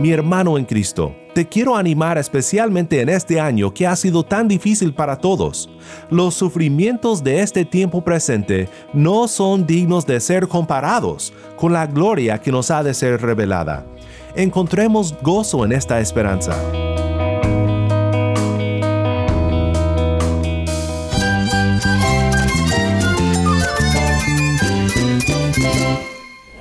Mi hermano en Cristo, te quiero animar especialmente en este año que ha sido tan difícil para todos. Los sufrimientos de este tiempo presente no son dignos de ser comparados con la gloria que nos ha de ser revelada. Encontremos gozo en esta esperanza.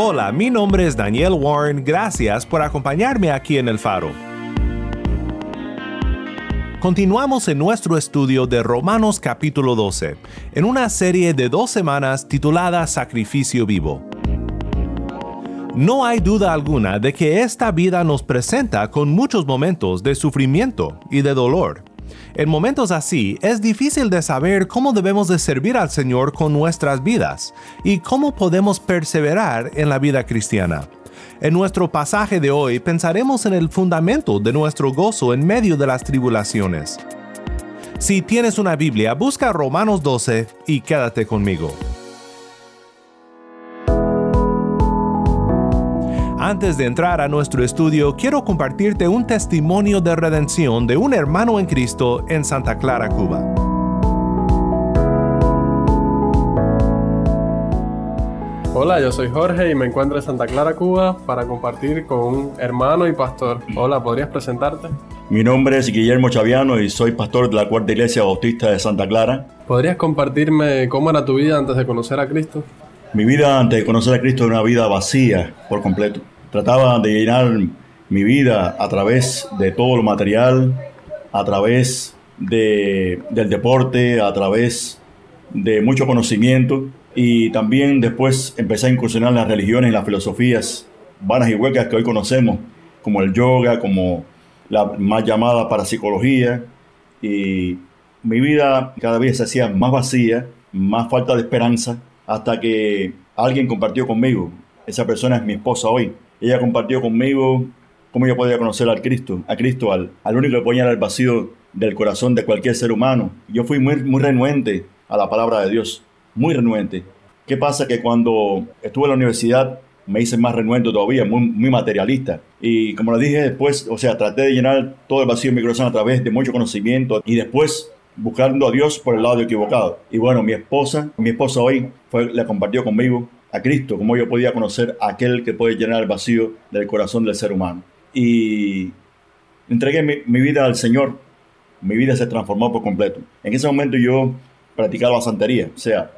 Hola, mi nombre es Daniel Warren, gracias por acompañarme aquí en El Faro. Continuamos en nuestro estudio de Romanos capítulo 12, en una serie de dos semanas titulada Sacrificio Vivo. No hay duda alguna de que esta vida nos presenta con muchos momentos de sufrimiento y de dolor. En momentos así es difícil de saber cómo debemos de servir al Señor con nuestras vidas y cómo podemos perseverar en la vida cristiana. En nuestro pasaje de hoy pensaremos en el fundamento de nuestro gozo en medio de las tribulaciones. Si tienes una Biblia, busca Romanos 12 y quédate conmigo. Antes de entrar a nuestro estudio, quiero compartirte un testimonio de redención de un hermano en Cristo en Santa Clara, Cuba. Hola, yo soy Jorge y me encuentro en Santa Clara, Cuba, para compartir con un hermano y pastor. Hola, ¿podrías presentarte? Mi nombre es Guillermo Chaviano y soy pastor de la Cuarta Iglesia Bautista de Santa Clara. ¿Podrías compartirme cómo era tu vida antes de conocer a Cristo? Mi vida antes de conocer a Cristo era una vida vacía por completo. Trataba de llenar mi vida a través de todo lo material, a través de, del deporte, a través de mucho conocimiento y también después empecé a incursionar en las religiones y las filosofías vanas y huecas que hoy conocemos, como el yoga, como la más llamada parapsicología y mi vida cada vez se hacía más vacía, más falta de esperanza hasta que alguien compartió conmigo. Esa persona es mi esposa hoy. Ella compartió conmigo cómo yo podía conocer al Cristo, a Cristo, al, al único que ponía el vacío del corazón de cualquier ser humano. Yo fui muy, muy renuente a la palabra de Dios, muy renuente. ¿Qué pasa? Que cuando estuve en la universidad me hice más renuente todavía, muy, materialista. Y como le dije después, o sea, traté de llenar todo el vacío de mi corazón a través de mucho conocimiento y después buscando a Dios por el lado equivocado. Y bueno, mi esposa, mi esposa hoy fue, le compartió conmigo a Cristo, cómo yo podía conocer a aquel que puede llenar el vacío del corazón del ser humano. Y entregué mi, vida al Señor, mi vida se transformó por completo. En ese momento yo practicaba santería, o sea,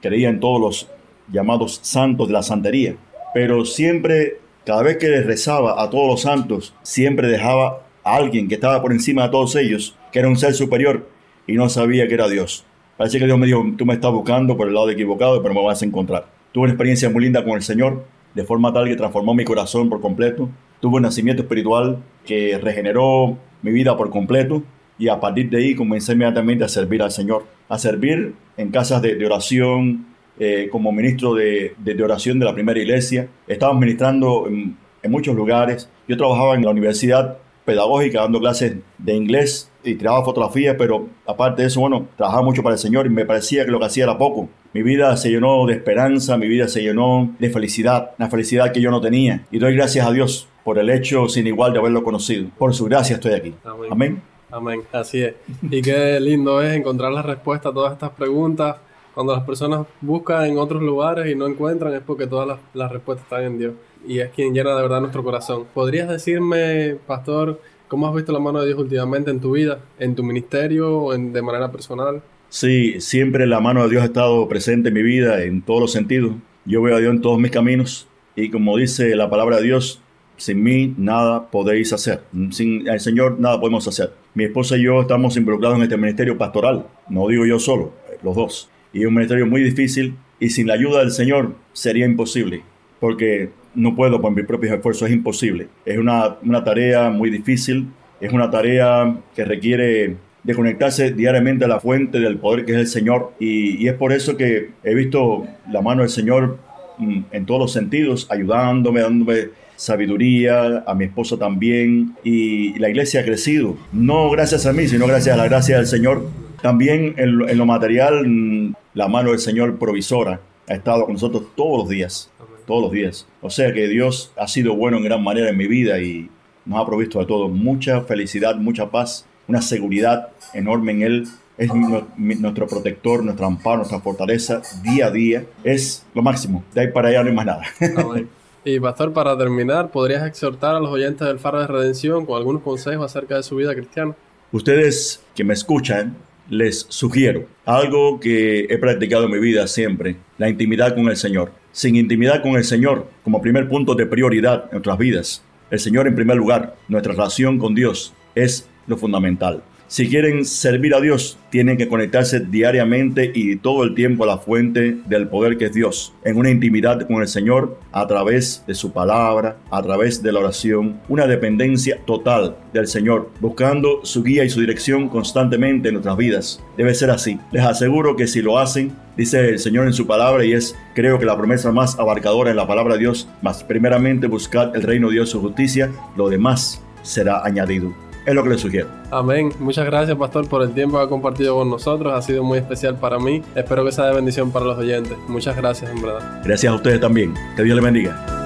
creía en todos los llamados santos de la santería, pero siempre, cada vez que rezaba a todos los santos, siempre dejaba a alguien que estaba por encima de todos ellos, que era un ser superior, y no sabía que era Dios. Parece que Dios me dijo, tú me estás buscando por el lado equivocado, pero me vas a encontrar. Tuve una experiencia muy linda con el Señor, de forma tal que transformó mi corazón por completo. Tuve un nacimiento espiritual que regeneró mi vida por completo y a partir de ahí comencé inmediatamente a servir al Señor, a servir en casas de, de oración, eh, como ministro de, de, de, oración de la primera iglesia. Estaba ministrando en, en muchos lugares. Yo trabajaba en la universidad pedagógica dando clases de inglés y tiraba fotografías, pero aparte de eso, bueno, trabajaba mucho para el Señor y me parecía que lo que hacía era poco. Mi vida se llenó de esperanza, mi vida se llenó de felicidad, una felicidad que yo no tenía. Y doy gracias a Dios por el hecho sin igual de haberlo conocido. Por su gracia estoy aquí. Amén. Amén. Amén. Así es. Y qué lindo es encontrar la respuesta a todas estas preguntas. Cuando las personas buscan en otros lugares y no encuentran es porque todas las, las respuestas están en Dios. Y es quien llena de verdad nuestro corazón. ¿Podrías decirme, pastor, cómo has visto la mano de Dios últimamente en tu vida, en tu ministerio o en, de manera personal? Sí, siempre la mano de Dios ha estado presente en mi vida en todos los sentidos. Yo veo a Dios en todos mis caminos y como dice la palabra de Dios, sin mí nada podéis hacer. Sin el Señor nada podemos hacer. Mi esposa y yo estamos involucrados en este ministerio pastoral. No digo yo solo, los dos. Y es un ministerio muy difícil y sin la ayuda del Señor sería imposible, porque no puedo por mis propios esfuerzos, es imposible. Es una, una tarea muy difícil, es una tarea que requiere de conectarse diariamente a la fuente del poder que es el Señor. Y, y, es por eso que he visto la mano del Señor mm, en todos los sentidos, ayudándome, dándome sabiduría, a mi esposa también. Y la iglesia ha crecido, no gracias a mí, sino gracias a la gracia del Señor. También en lo, en lo material, mm, la mano del Señor provisora ha estado con nosotros todos los días, todos los días. O sea que Dios ha sido bueno en gran manera en mi vida y nos ha provisto de todo. Mucha felicidad, mucha paz, una seguridad enorme en Él. Es nuestro protector, nuestro amparo, nuestra fortaleza día a día. Es lo máximo. De ahí para allá no hay más nada. Amén. Y pastor, para terminar, ¿podrías exhortar a los oyentes del Faro de Redención con algunos consejos acerca de su vida cristiana? Ustedes que me escuchan, les sugiero algo que he practicado en mi vida siempre, la intimidad con el Señor. Sin intimidad con el Señor, como primer punto de prioridad en nuestras vidas, el Señor en primer lugar, nuestra relación con Dios es lo fundamental. Si quieren servir a Dios, tienen que conectarse diariamente y todo el tiempo a la fuente del poder que es Dios, en una intimidad con el Señor a través de su palabra, a través de la oración, una dependencia total del Señor, buscando su guía y su dirección constantemente en nuestras vidas. Debe ser así. Les aseguro que si lo hacen, dice el Señor en su palabra y es creo que la promesa más abarcadora en la palabra de Dios, más primeramente buscar el reino de Dios y su justicia, lo demás será añadido es lo que le sugiero. Amén. Muchas gracias, pastor, por el tiempo que ha compartido con nosotros. Ha sido muy especial para mí. Espero que sea de bendición para los oyentes. Muchas gracias, en verdad. Gracias a ustedes también. Que Dios les bendiga.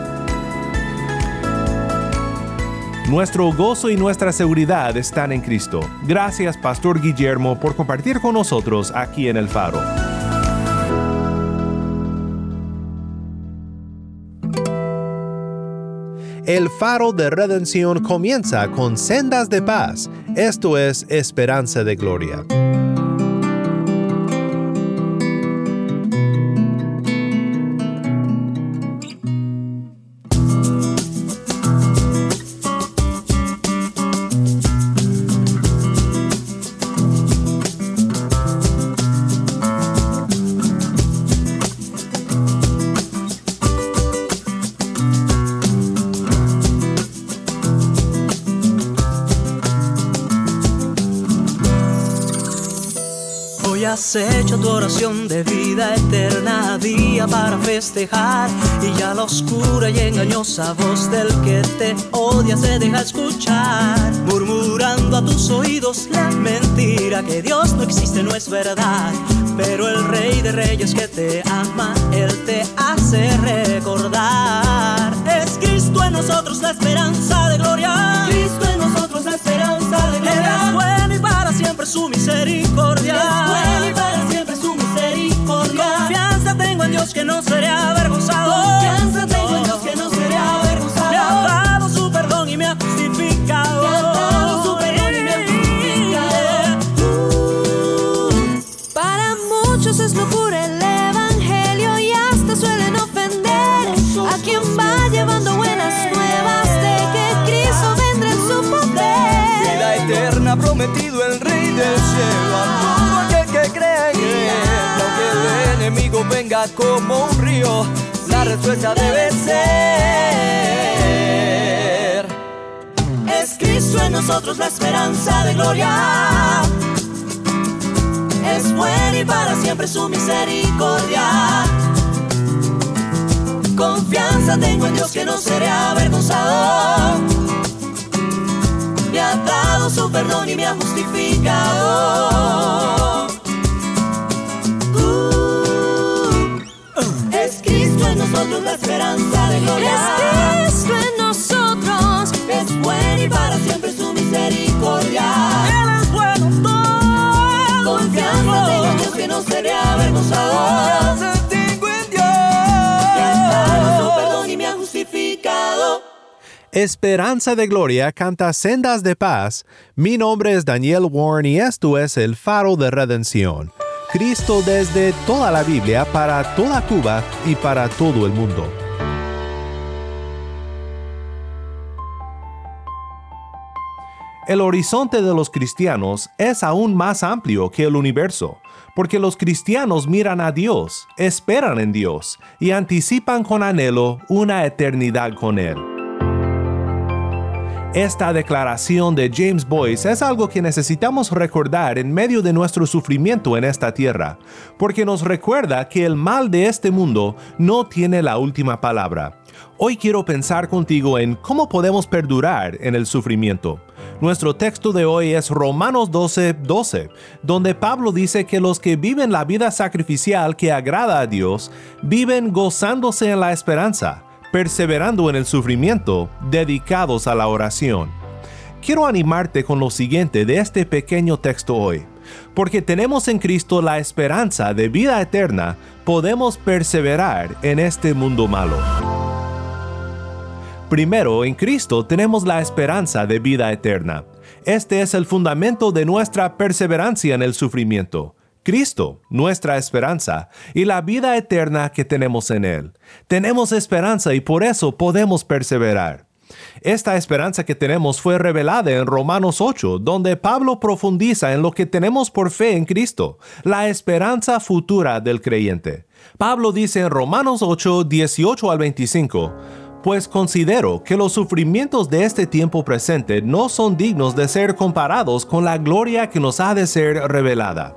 Nuestro gozo y nuestra seguridad están en Cristo. Gracias, Pastor Guillermo, por compartir con nosotros aquí en el Faro. El faro de redención comienza con sendas de paz, esto es esperanza de gloria. Has hecho tu oración de vida eterna día para festejar. Y ya la oscura y engañosa voz del que te odia se deja escuchar. Murmurando a tus oídos la mentira que Dios no existe no es verdad. Pero el rey de reyes que te ama él te hace recordar. Es Cristo en nosotros la esperanza de gloria. Cristo en nosotros la esperanza de gloria. Es bueno y para siempre su misericordia Que no seré avergonzado venga como un río la respuesta debe ser. Es Cristo en nosotros la esperanza de gloria. Es bueno y para siempre su misericordia. Confianza tengo en Dios que no seré avergonzado. Me ha dado su perdón y me ha justificado. Esperanza de gloria. Es Cristo en nosotros. Es bueno y para siempre su misericordia. Él es bueno todo. Confianza tengo en Dios que no seré avergonzado. Confianza tengo en Dios. Su perdón y me ha justificado. Esperanza de Gloria canta Sendas de Paz. Mi nombre es Daniel Warren y esto es el Faro de Redención. Cristo desde toda la Biblia para toda Cuba y para todo el mundo. el horizonte de los cristianos es aún más amplio que el universo, porque los cristianos miran a Dios, esperan en Dios y anticipan con anhelo una eternidad con Él. Esta declaración de James Boyce es algo que necesitamos recordar en medio de nuestro sufrimiento en esta tierra, porque nos recuerda que el mal de este mundo no tiene la última palabra. Hoy quiero pensar contigo en cómo podemos perdurar en el sufrimiento. Nuestro texto de hoy es Romanos 12, 12, donde Pablo dice que los que viven la vida sacrificial que agrada a Dios viven gozándose en la esperanza perseverando en el sufrimiento, dedicados a la oración. Quiero animarte con lo siguiente de este pequeño texto hoy. Porque tenemos en Cristo la esperanza de vida eterna, podemos perseverar en este mundo malo. Primero, en Cristo tenemos la esperanza de vida eterna. Este es el fundamento de nuestra perseverancia en el sufrimiento. Cristo, nuestra esperanza, y la vida eterna que tenemos en Él. Tenemos esperanza y por eso podemos perseverar. Esta esperanza que tenemos fue revelada en Romanos 8, donde Pablo profundiza en lo que tenemos por fe en Cristo, la esperanza futura del creyente. Pablo dice en Romanos 8, 18 al 25, pues considero que los sufrimientos de este tiempo presente no son dignos de ser comparados con la gloria que nos ha de ser revelada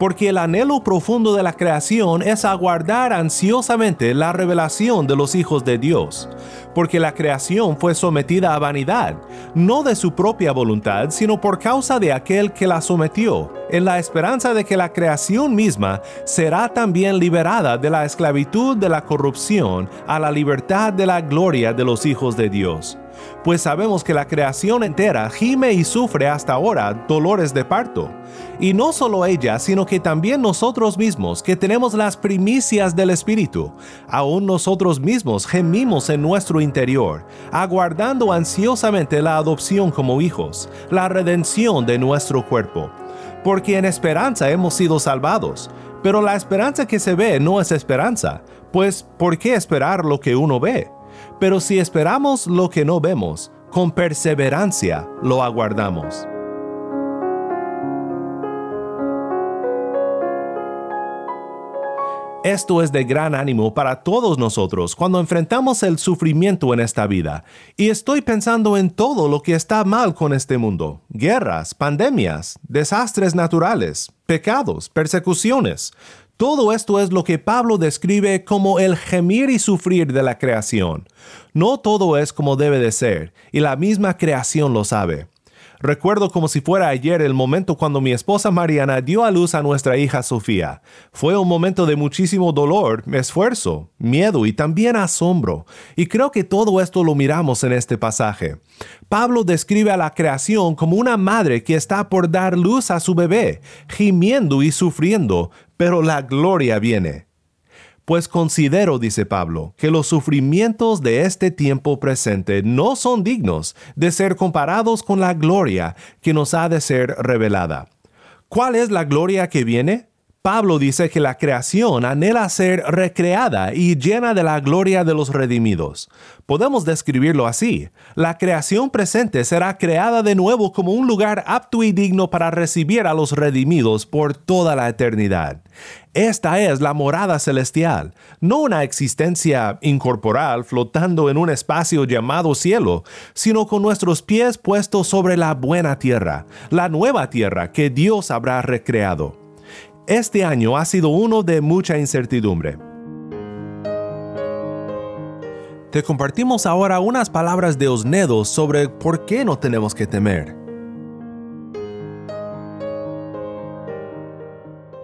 porque el anhelo profundo de la creación es aguardar ansiosamente la revelación de los hijos de Dios, porque la creación fue sometida a vanidad, no de su propia voluntad, sino por causa de aquel que la sometió, en la esperanza de que la creación misma será también liberada de la esclavitud de la corrupción a la libertad de la gloria de los hijos de Dios pues sabemos que la creación entera gime y sufre hasta ahora dolores de parto. Y no solo ella, sino que también nosotros mismos, que tenemos las primicias del Espíritu, aún nosotros mismos gemimos en nuestro interior, aguardando ansiosamente la adopción como hijos, la redención de nuestro cuerpo. Porque en esperanza hemos sido salvados. Pero la esperanza que se ve no es esperanza, pues ¿por qué esperar lo que uno ve? Pero si esperamos lo que no vemos, con perseverancia lo aguardamos. Esto es de gran ánimo para todos nosotros cuando enfrentamos el sufrimiento en esta vida. Y estoy pensando en todo lo que está mal con este mundo. Guerras, pandemias, desastres naturales, pecados, persecuciones. Todo esto es lo que Pablo describe como el gemir y sufrir de la creación. No todo es como debe de ser, y la misma creación lo sabe. Recuerdo como si fuera ayer el momento cuando mi esposa Mariana dio a luz a nuestra hija Sofía. Fue un momento de muchísimo dolor, esfuerzo, miedo y también asombro. Y creo que todo esto lo miramos en este pasaje. Pablo describe a la creación como una madre que está por dar luz a su bebé, gimiendo y sufriendo, pero la gloria viene. Pues considero, dice Pablo, que los sufrimientos de este tiempo presente no son dignos de ser comparados con la gloria que nos ha de ser revelada. ¿Cuál es la gloria que viene? Pablo dice que la creación anhela ser recreada y llena de la gloria de los redimidos. Podemos describirlo así. La creación presente será creada de nuevo como un lugar apto y digno para recibir a los redimidos por toda la eternidad. Esta es la morada celestial, no una existencia incorporal flotando en un espacio llamado cielo, sino con nuestros pies puestos sobre la buena tierra, la nueva tierra que Dios habrá recreado. Este año ha sido uno de mucha incertidumbre. Te compartimos ahora unas palabras de Osnedo sobre por qué no tenemos que temer.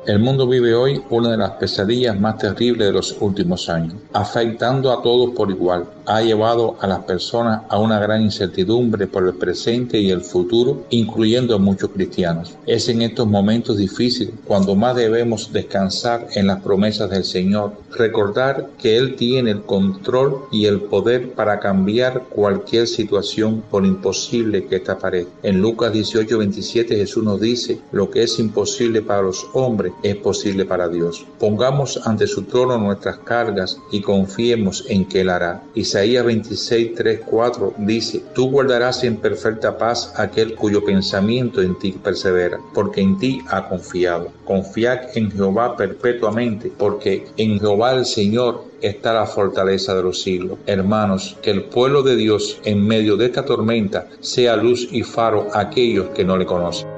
El mundo vive hoy una de las pesadillas más terribles de los últimos años, afectando a todos por igual. Ha llevado a las personas a una gran incertidumbre por el presente y el futuro, incluyendo a muchos cristianos. Es en estos momentos difíciles cuando más debemos descansar en las promesas del Señor, recordar que Él tiene el control y el poder para cambiar cualquier situación por imposible que esta parezca. En Lucas 18:27 Jesús nos dice, lo que es imposible para los hombres es posible para Dios. Pongamos ante su trono nuestras cargas y confiemos en que Él hará. Isaías 26, 3, 4 dice, Tú guardarás en perfecta paz aquel cuyo pensamiento en ti persevera, porque en ti ha confiado. Confiad en Jehová perpetuamente, porque en Jehová el Señor está la fortaleza de los siglos. Hermanos, que el pueblo de Dios en medio de esta tormenta sea luz y faro a aquellos que no le conocen.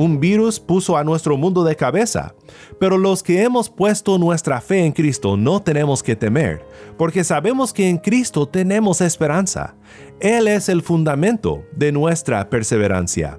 Un virus puso a nuestro mundo de cabeza, pero los que hemos puesto nuestra fe en Cristo no tenemos que temer, porque sabemos que en Cristo tenemos esperanza. Él es el fundamento de nuestra perseverancia.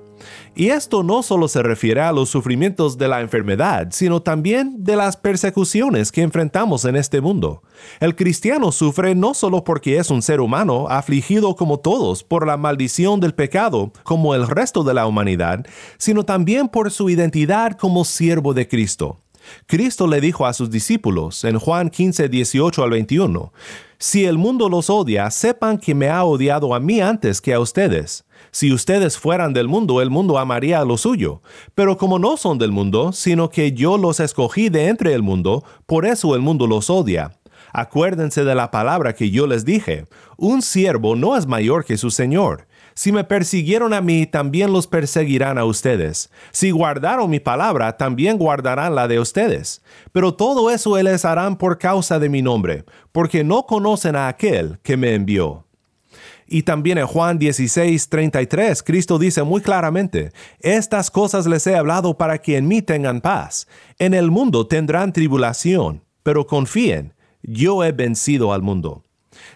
Y esto no solo se refiere a los sufrimientos de la enfermedad, sino también de las persecuciones que enfrentamos en este mundo. El cristiano sufre no solo porque es un ser humano afligido como todos por la maldición del pecado, como el resto de la humanidad, sino también por su identidad como siervo de Cristo. Cristo le dijo a sus discípulos en Juan 15, 18 al 21, Si el mundo los odia, sepan que me ha odiado a mí antes que a ustedes. Si ustedes fueran del mundo, el mundo amaría a lo suyo. Pero como no son del mundo, sino que yo los escogí de entre el mundo, por eso el mundo los odia. Acuérdense de la palabra que yo les dije. Un siervo no es mayor que su Señor. Si me persiguieron a mí, también los perseguirán a ustedes. Si guardaron mi palabra, también guardarán la de ustedes. Pero todo eso les harán por causa de mi nombre, porque no conocen a aquel que me envió. Y también en Juan 16, 33, Cristo dice muy claramente, Estas cosas les he hablado para que en mí tengan paz. En el mundo tendrán tribulación, pero confíen, yo he vencido al mundo.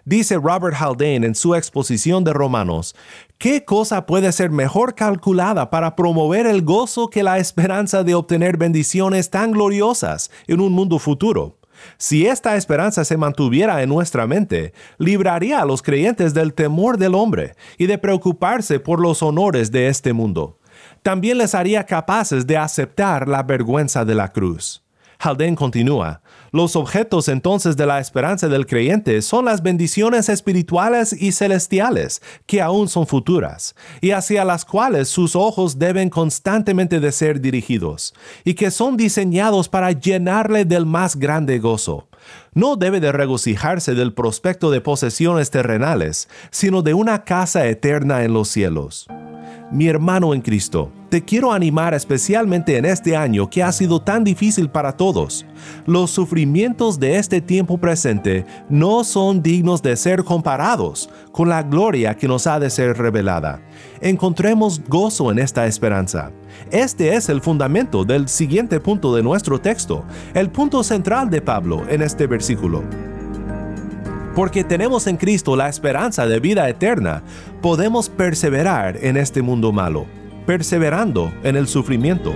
Dice Robert Haldane en su exposición de Romanos, ¿qué cosa puede ser mejor calculada para promover el gozo que la esperanza de obtener bendiciones tan gloriosas en un mundo futuro? Si esta esperanza se mantuviera en nuestra mente, libraría a los creyentes del temor del hombre y de preocuparse por los honores de este mundo. También les haría capaces de aceptar la vergüenza de la cruz. Haldane continúa, los objetos entonces de la esperanza del creyente son las bendiciones espirituales y celestiales, que aún son futuras, y hacia las cuales sus ojos deben constantemente de ser dirigidos, y que son diseñados para llenarle del más grande gozo. No debe de regocijarse del prospecto de posesiones terrenales, sino de una casa eterna en los cielos. Mi hermano en Cristo, te quiero animar especialmente en este año que ha sido tan difícil para todos. Los sufrimientos de este tiempo presente no son dignos de ser comparados con la gloria que nos ha de ser revelada. Encontremos gozo en esta esperanza. Este es el fundamento del siguiente punto de nuestro texto, el punto central de Pablo en este versículo. Porque tenemos en Cristo la esperanza de vida eterna, podemos perseverar en este mundo malo, perseverando en el sufrimiento.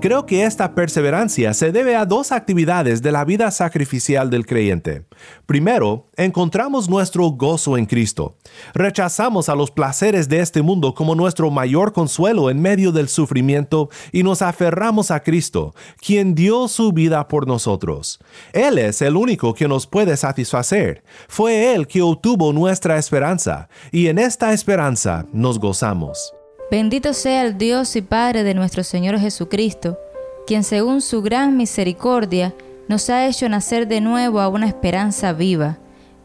Creo que esta perseverancia se debe a dos actividades de la vida sacrificial del creyente. Primero, encontramos nuestro gozo en Cristo. Rechazamos a los placeres de este mundo como nuestro mayor consuelo en medio del sufrimiento y nos aferramos a Cristo, quien dio su vida por nosotros. Él es el único que nos puede satisfacer. Fue Él que obtuvo nuestra esperanza, y en esta esperanza nos gozamos. Bendito sea el Dios y Padre de nuestro Señor Jesucristo, quien según su gran misericordia nos ha hecho nacer de nuevo a una esperanza viva,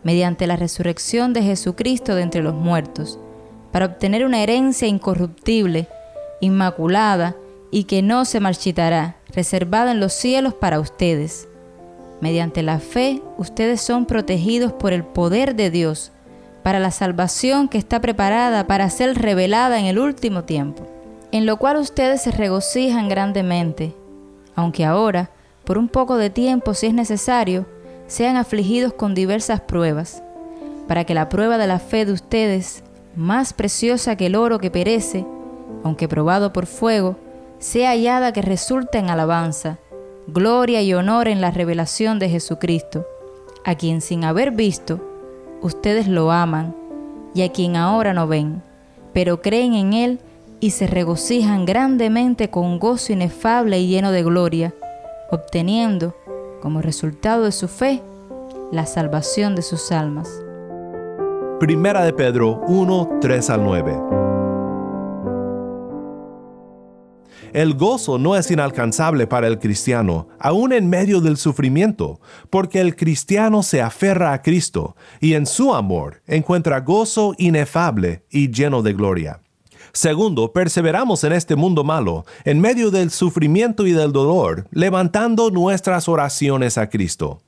mediante la resurrección de Jesucristo de entre los muertos, para obtener una herencia incorruptible, inmaculada y que no se marchitará, reservada en los cielos para ustedes. Mediante la fe, ustedes son protegidos por el poder de Dios para la salvación que está preparada para ser revelada en el último tiempo, en lo cual ustedes se regocijan grandemente, aunque ahora, por un poco de tiempo si es necesario, sean afligidos con diversas pruebas, para que la prueba de la fe de ustedes, más preciosa que el oro que perece, aunque probado por fuego, sea hallada que resulte en alabanza, gloria y honor en la revelación de Jesucristo, a quien sin haber visto, ustedes lo aman y a quien ahora no ven, pero creen en Él y se regocijan grandemente con gozo inefable y lleno de gloria, obteniendo, como resultado de su fe, la salvación de sus almas. Primera de Pedro 1, 3 al 9. El gozo no es inalcanzable para el cristiano, aun en medio del sufrimiento, porque el cristiano se aferra a Cristo y en su amor encuentra gozo inefable y lleno de gloria. Segundo, perseveramos en este mundo malo, en medio del sufrimiento y del dolor, levantando nuestras oraciones a Cristo.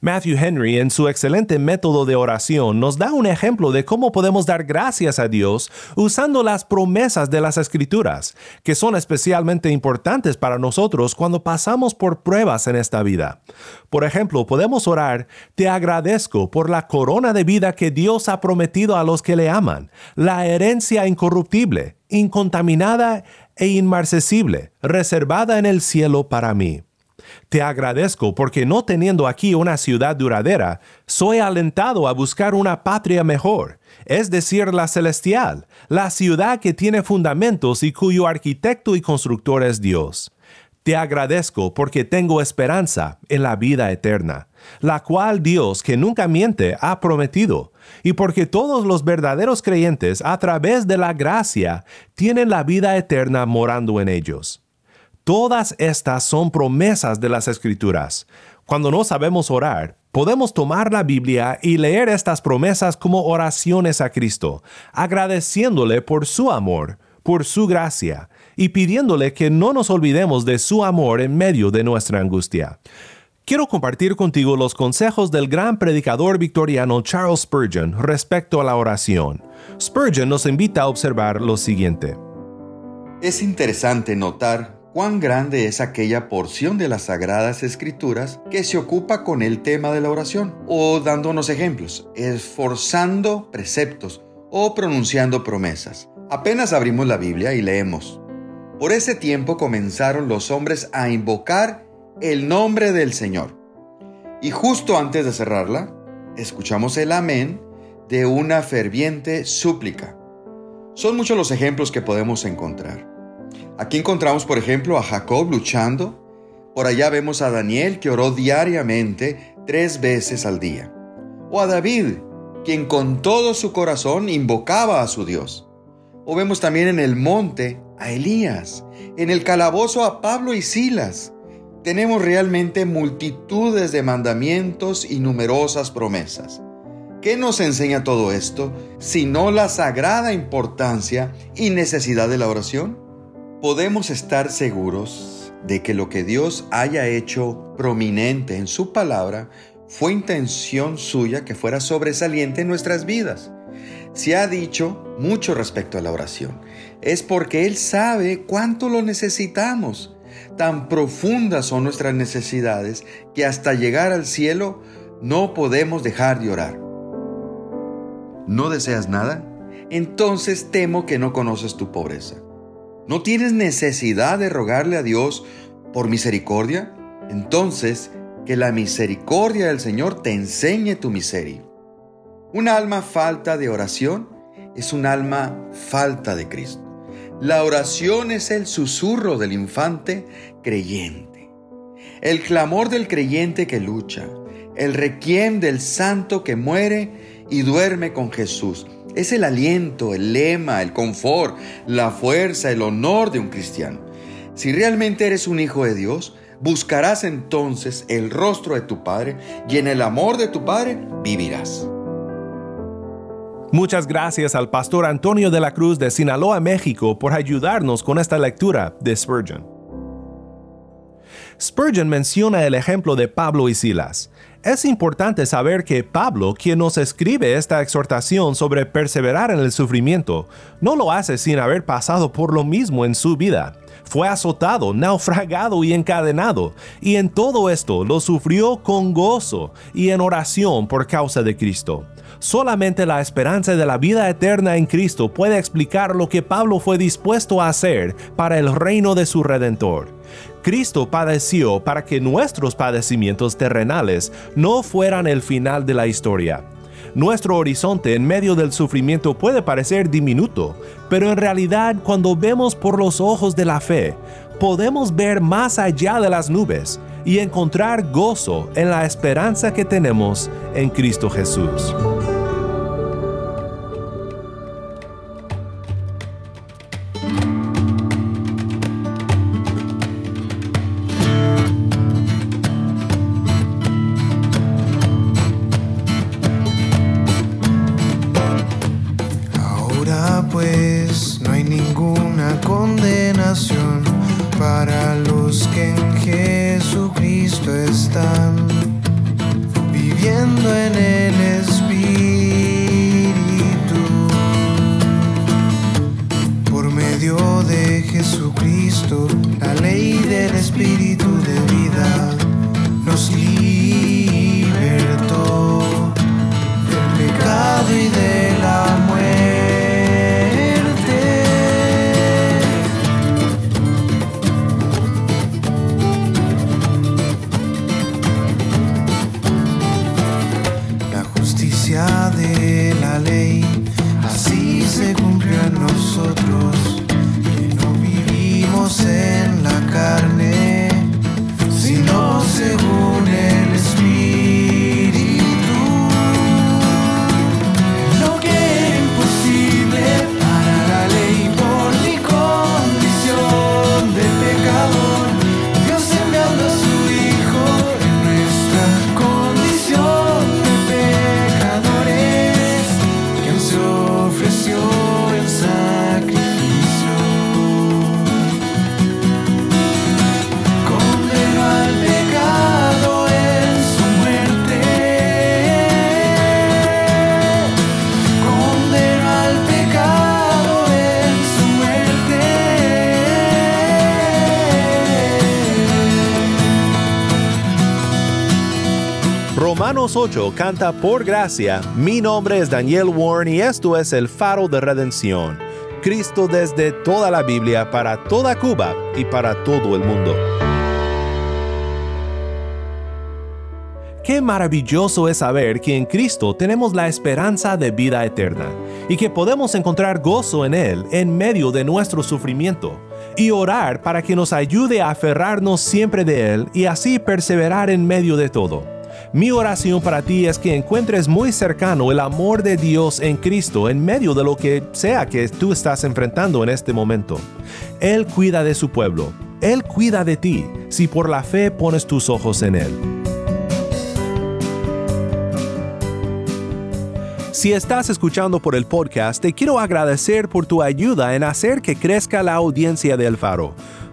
Matthew Henry, en su excelente método de oración, nos da un ejemplo de cómo podemos dar gracias a Dios usando las promesas de las Escrituras, que son especialmente importantes para nosotros cuando pasamos por pruebas en esta vida. Por ejemplo, podemos orar, Te agradezco por la corona de vida que Dios ha prometido a los que le aman, la herencia incorruptible, incontaminada e inmarcesible, reservada en el cielo para mí. Te agradezco porque no teniendo aquí una ciudad duradera, soy alentado a buscar una patria mejor, es decir, la celestial, la ciudad que tiene fundamentos y cuyo arquitecto y constructor es Dios. Te agradezco porque tengo esperanza en la vida eterna, la cual Dios, que nunca miente, ha prometido, y porque todos los verdaderos creyentes, a través de la gracia, tienen la vida eterna morando en ellos. Todas estas son promesas de las escrituras. Cuando no sabemos orar, podemos tomar la Biblia y leer estas promesas como oraciones a Cristo, agradeciéndole por su amor, por su gracia, y pidiéndole que no nos olvidemos de su amor en medio de nuestra angustia. Quiero compartir contigo los consejos del gran predicador victoriano Charles Spurgeon respecto a la oración. Spurgeon nos invita a observar lo siguiente. Es interesante notar cuán grande es aquella porción de las Sagradas Escrituras que se ocupa con el tema de la oración, o dándonos ejemplos, esforzando preceptos o pronunciando promesas. Apenas abrimos la Biblia y leemos. Por ese tiempo comenzaron los hombres a invocar el nombre del Señor. Y justo antes de cerrarla, escuchamos el amén de una ferviente súplica. Son muchos los ejemplos que podemos encontrar. Aquí encontramos, por ejemplo, a Jacob luchando. Por allá vemos a Daniel que oró diariamente tres veces al día. O a David, quien con todo su corazón invocaba a su Dios. O vemos también en el monte a Elías, en el calabozo a Pablo y Silas. Tenemos realmente multitudes de mandamientos y numerosas promesas. ¿Qué nos enseña todo esto, sino la sagrada importancia y necesidad de la oración? Podemos estar seguros de que lo que Dios haya hecho prominente en su palabra fue intención suya que fuera sobresaliente en nuestras vidas. Se ha dicho mucho respecto a la oración. Es porque Él sabe cuánto lo necesitamos. Tan profundas son nuestras necesidades que hasta llegar al cielo no podemos dejar de orar. ¿No deseas nada? Entonces temo que no conoces tu pobreza. ¿No tienes necesidad de rogarle a Dios por misericordia? Entonces, que la misericordia del Señor te enseñe tu miseria. Un alma falta de oración es un alma falta de Cristo. La oración es el susurro del infante creyente, el clamor del creyente que lucha, el requiem del santo que muere y duerme con Jesús, es el aliento, el lema, el confort, la fuerza, el honor de un cristiano. Si realmente eres un hijo de Dios, buscarás entonces el rostro de tu Padre y en el amor de tu Padre vivirás. Muchas gracias al pastor Antonio de la Cruz de Sinaloa, México, por ayudarnos con esta lectura de Spurgeon. Spurgeon menciona el ejemplo de Pablo y Silas. Es importante saber que Pablo, quien nos escribe esta exhortación sobre perseverar en el sufrimiento, no lo hace sin haber pasado por lo mismo en su vida. Fue azotado, naufragado y encadenado, y en todo esto lo sufrió con gozo y en oración por causa de Cristo. Solamente la esperanza de la vida eterna en Cristo puede explicar lo que Pablo fue dispuesto a hacer para el reino de su Redentor. Cristo padeció para que nuestros padecimientos terrenales no fueran el final de la historia. Nuestro horizonte en medio del sufrimiento puede parecer diminuto, pero en realidad cuando vemos por los ojos de la fe, podemos ver más allá de las nubes y encontrar gozo en la esperanza que tenemos en Cristo Jesús. Nos Romanos 8 canta por gracia. Mi nombre es Daniel Warren y esto es el faro de redención. Cristo desde toda la Biblia para toda Cuba y para todo el mundo. Qué maravilloso es saber que en Cristo tenemos la esperanza de vida eterna y que podemos encontrar gozo en Él en medio de nuestro sufrimiento y orar para que nos ayude a aferrarnos siempre de Él y así perseverar en medio de todo. Mi oración para ti es que encuentres muy cercano el amor de Dios en Cristo en medio de lo que sea que tú estás enfrentando en este momento. Él cuida de su pueblo. Él cuida de ti si por la fe pones tus ojos en Él. Si estás escuchando por el podcast, te quiero agradecer por tu ayuda en hacer que crezca la audiencia de El Faro.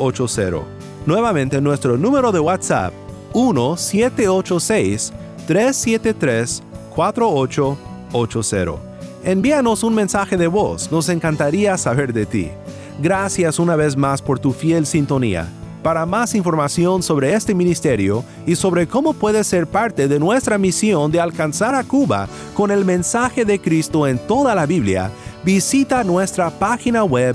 1786-373-4880. Nuevamente nuestro número de WhatsApp 1786-373-4880. Envíanos un mensaje de voz, nos encantaría saber de ti. Gracias una vez más por tu fiel sintonía. Para más información sobre este ministerio y sobre cómo puedes ser parte de nuestra misión de alcanzar a Cuba con el mensaje de Cristo en toda la Biblia, visita nuestra página web